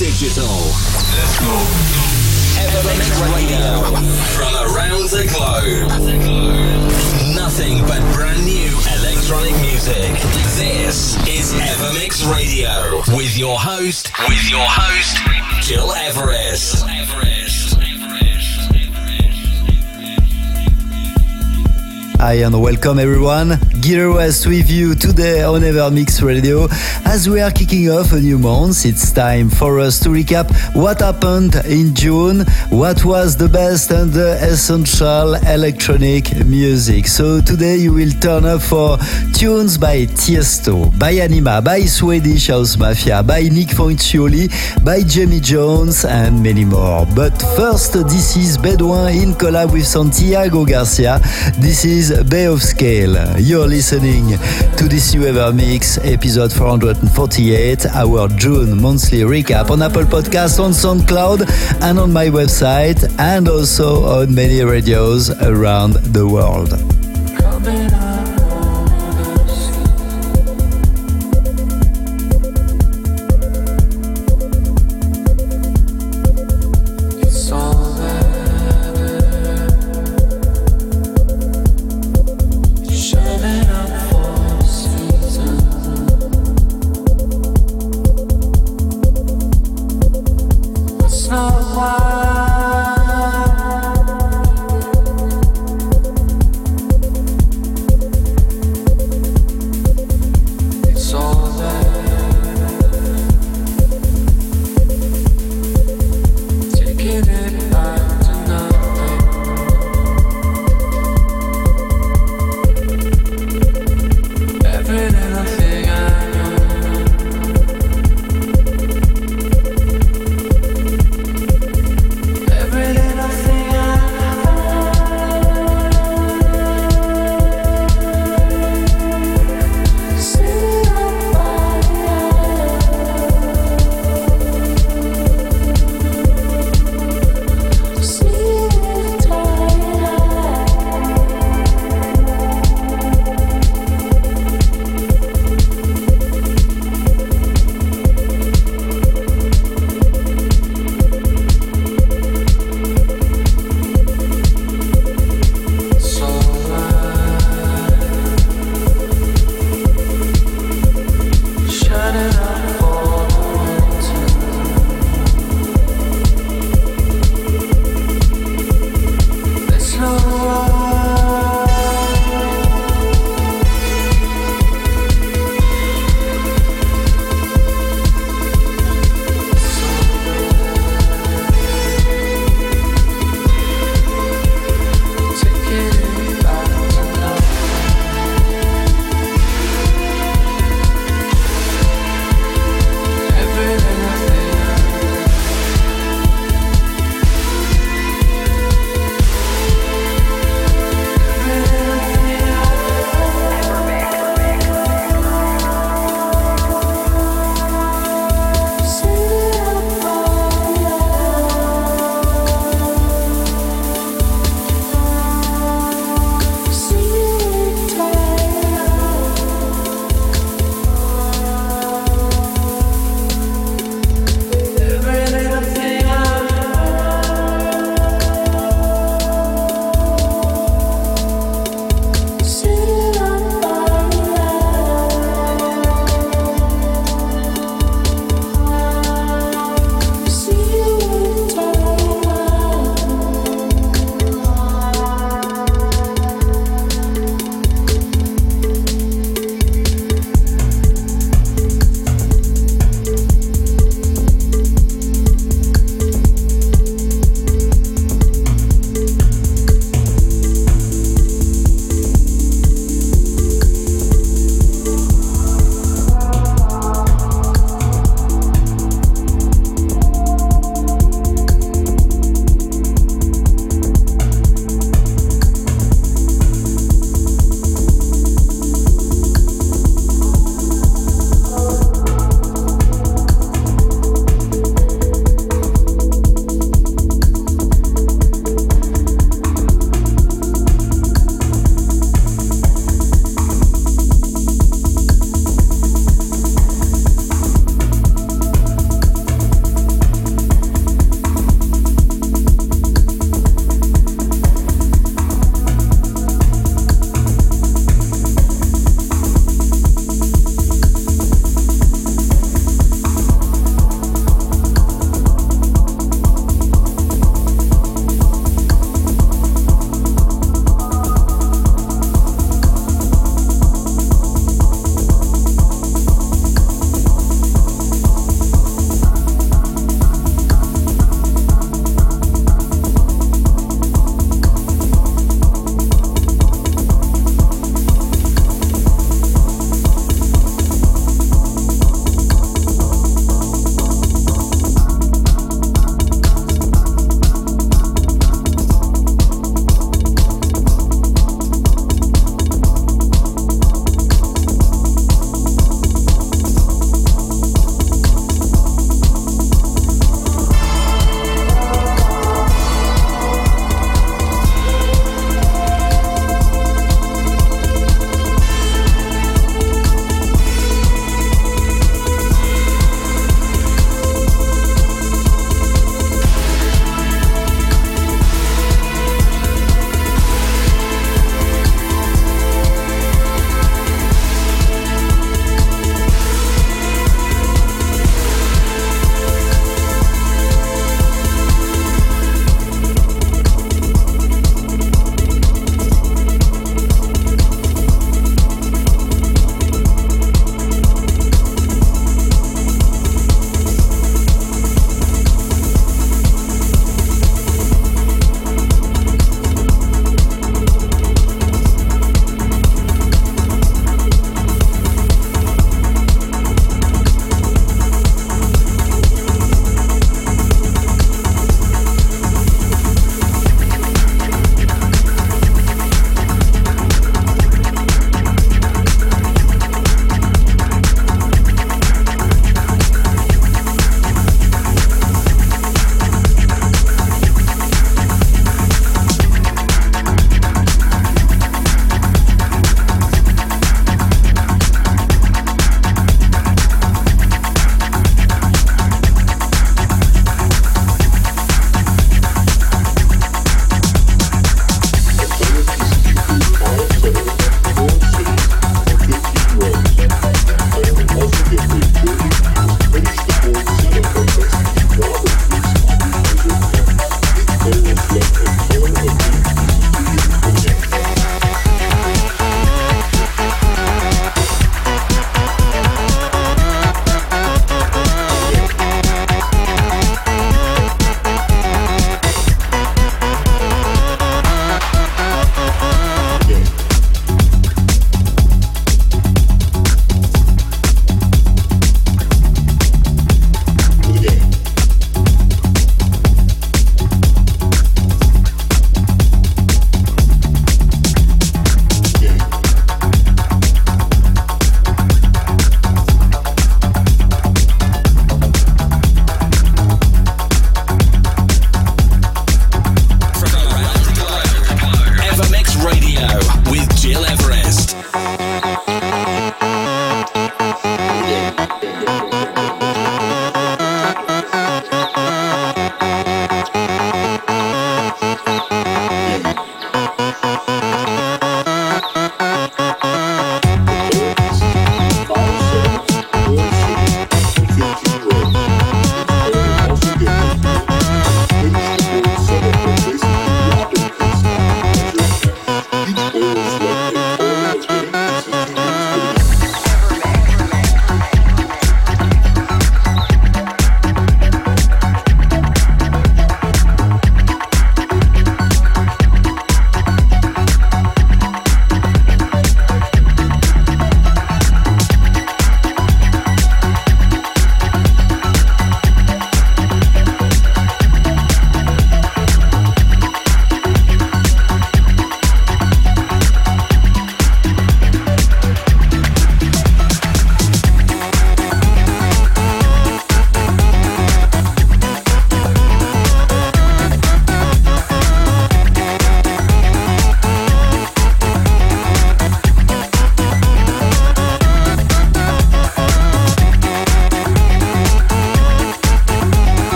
digital. Let's go. Evermix Radio. From around the globe. Nothing but brand new electronic music. This is Evermix Radio. With your host, with your host, Gil Everest. Hi and welcome everyone. Gil Everest with you today on Evermix Radio. As we are kicking off a new month, it's time for us to recap what happened in June, what was the best and the essential electronic music. So today you will turn up for tunes by Tiesto, by Anyma, by Swedish House Mafia, by Nick Fanciulli, by Jamie Jones and many more. But first, this is Bedouin in collab with Santiago Garcia. This is Bay of Scale. You're listening to this new Ever Mix, episode 448, our June monthly recap on Apple Podcasts, on SoundCloud, and on my website, and also on many radios around the world.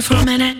You for a minute?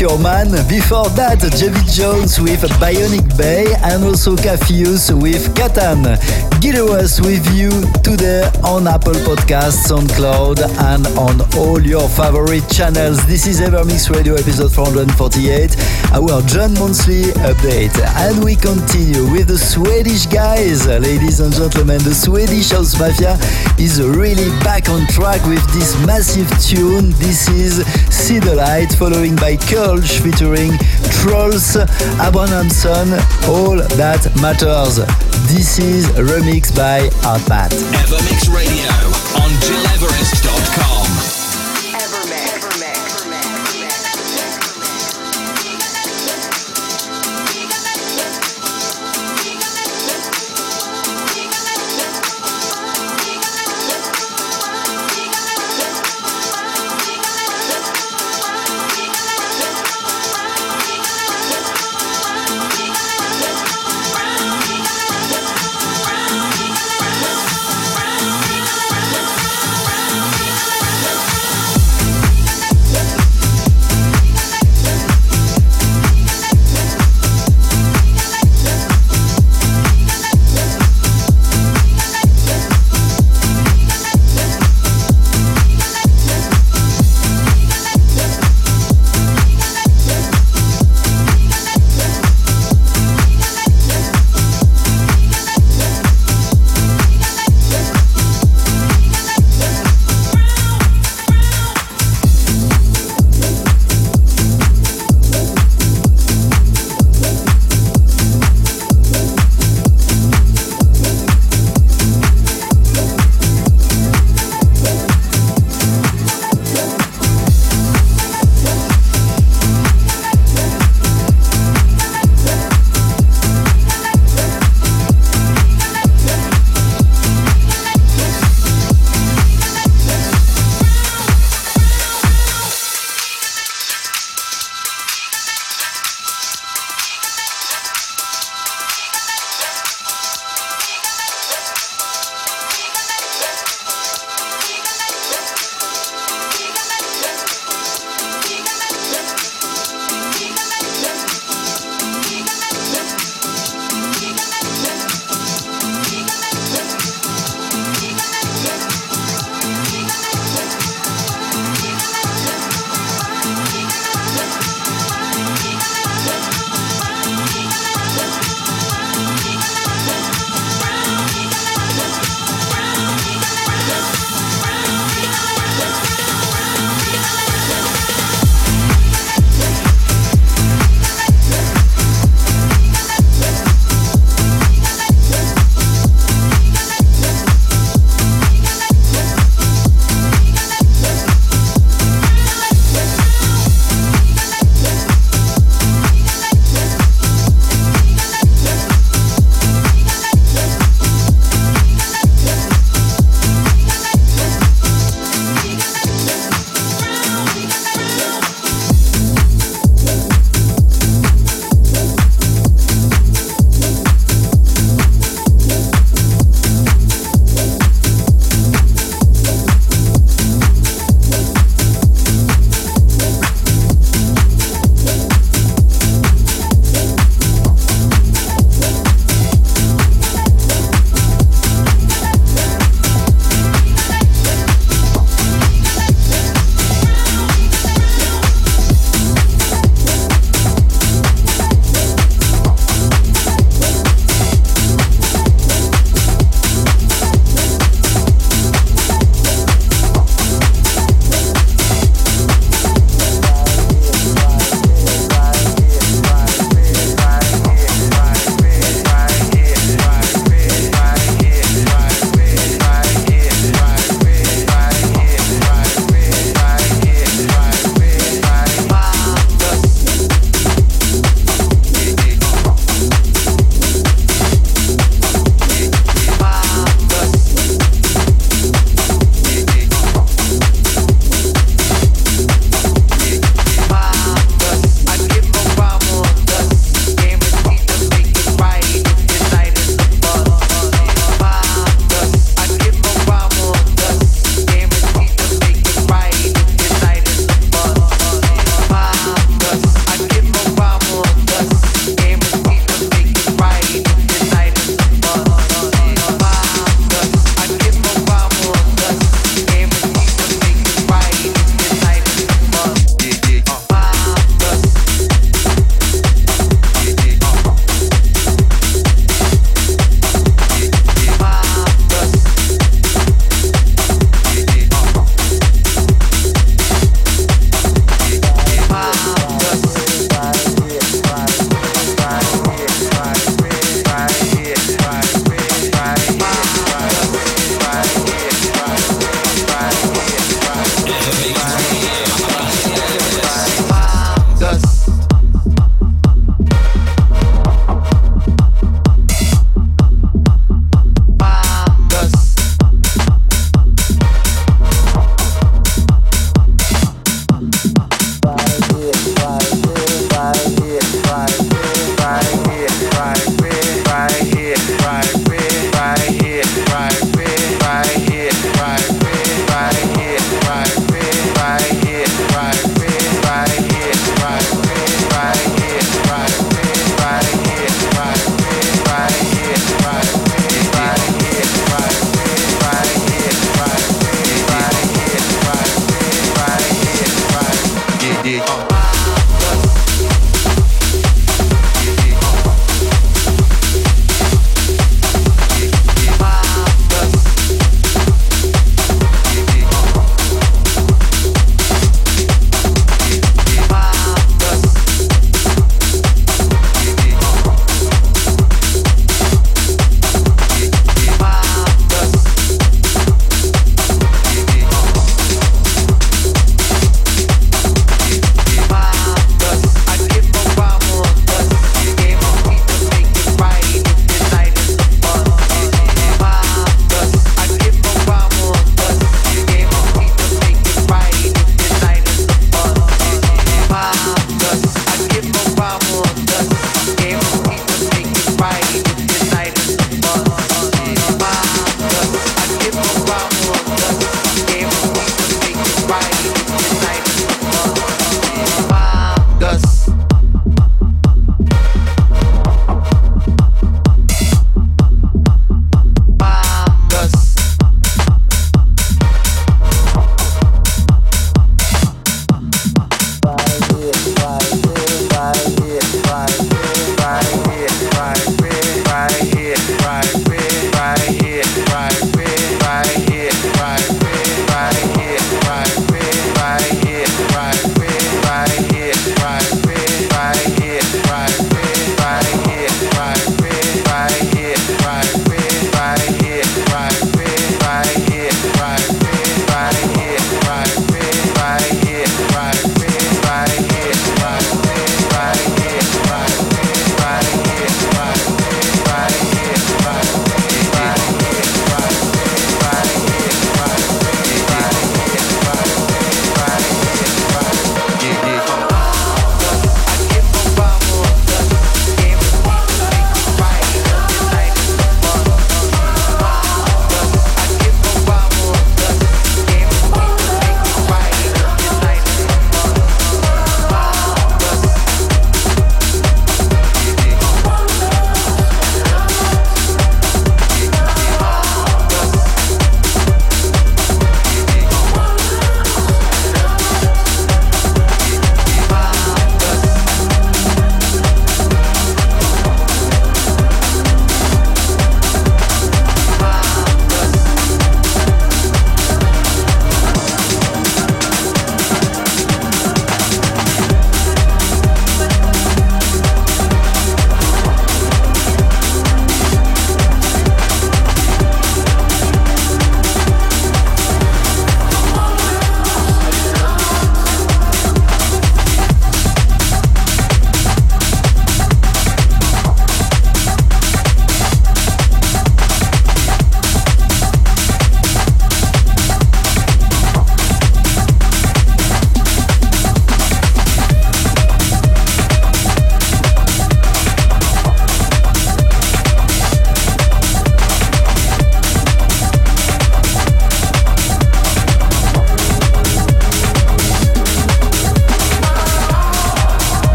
Your Man. Before that, Jamie Jones with Bionic Bay and also Cafius with Katan. Gilead with you today on Apple Podcasts, on Cloud, and on all your favorite channels. This is Evermix Radio episode 448, our June Monthly update. And we continue with the Swedish guys, ladies and gentlemen. The Swedish House Mafia is really back on track with this massive tune. This is See the Light, following by Kölsch featuring Troels, Abrahamsen, All That Matters. This is a remix by Artbat. Evermix Radio on GilEverest.com.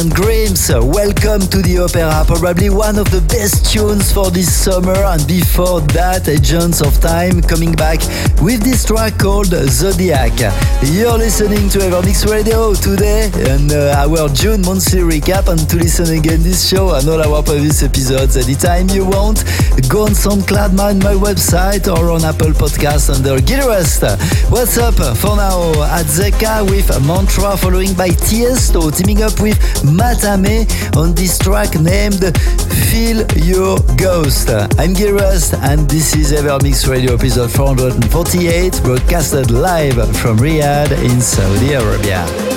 And Grims, welcome to the opera. Probably one of the best tunes for this summer. And before that, Agents of Time coming back with this track called Zodiac. You're listening to Evermix Radio today and uh, our June monthly recap. And to listen again this show and all our previous episodes anytime you want, go on SoundCloud, my, my website, or on Apple Podcasts under Gil Everest. What's up for now? At Zeka with Mantra, following by Tiesto, teaming up with Matame on this track named Feel Your Ghost. I'm Gil Everest and this is Evermix Radio episode 448 broadcasted live from Riyadh in Saudi Arabia.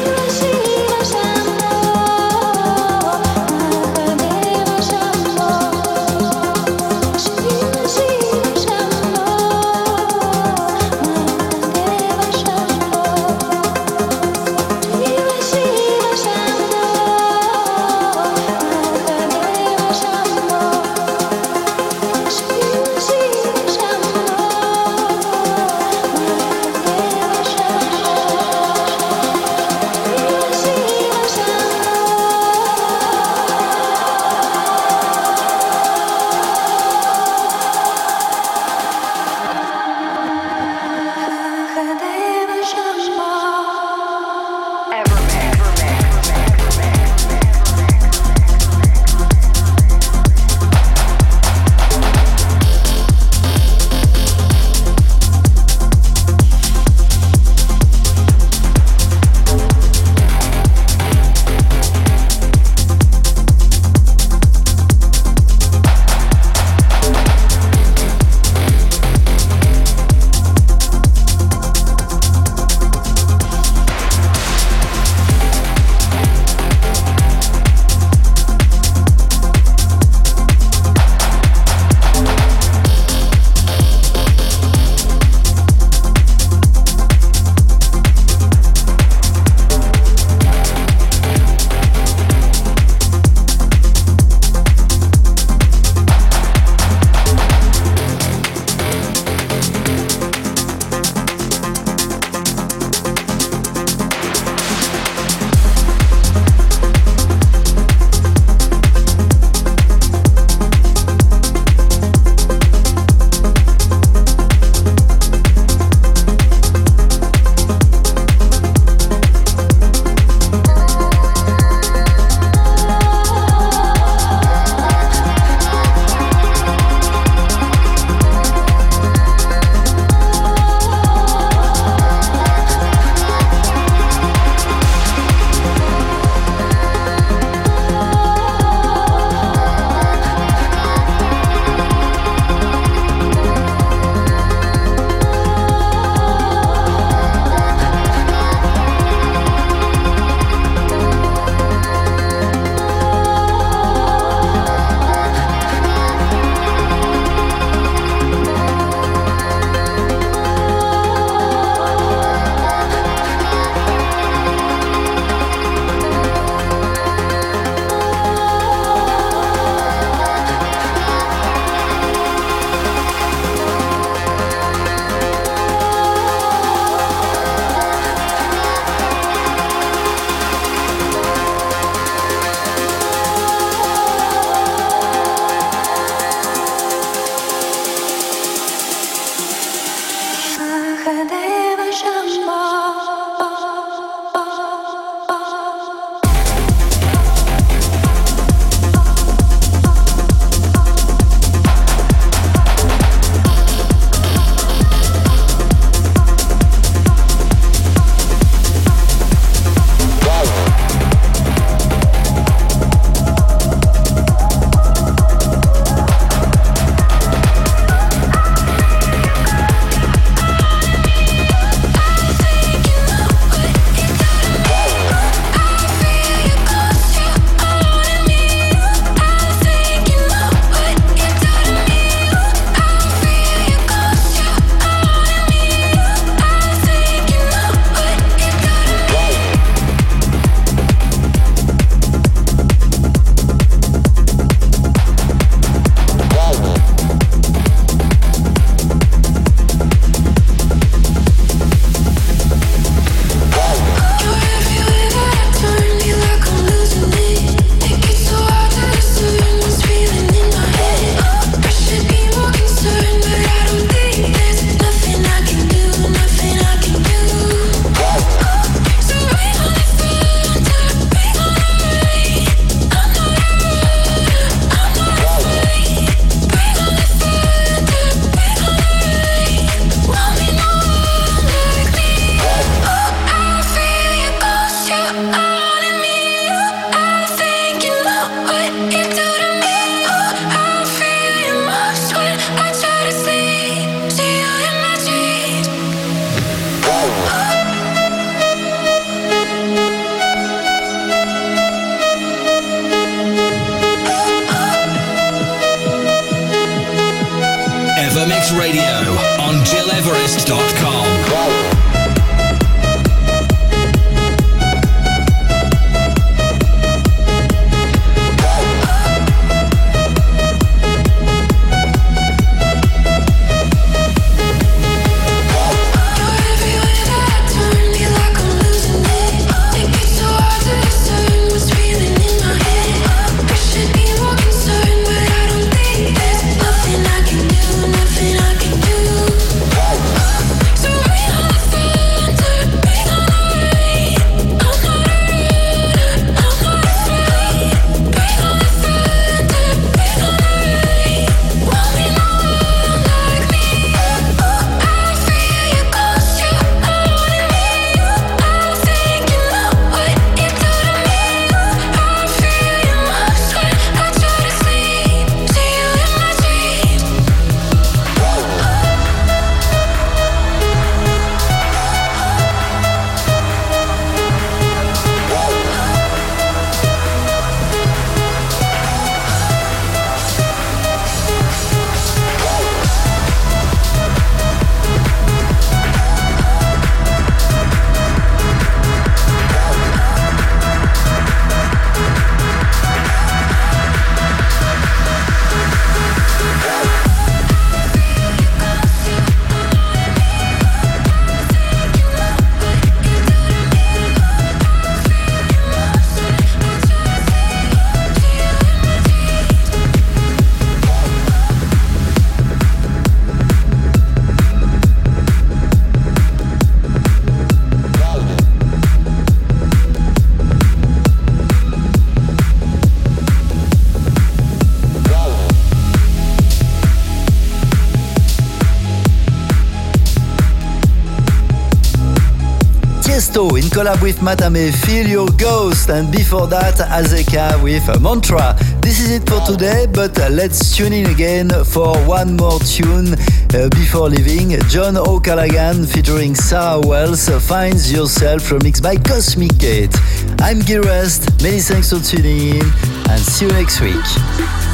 In collab with Matame, Feel Your Ghost, and before that, Azeka with Mantra. This is it for today, but uh, let's tune in again for one more tune uh, before leaving. John O'Callaghan featuring Sarah Howells finds yourself remixed by Cosmic Gate. I'm Gil Everest, many thanks for tuning in, and see you next week.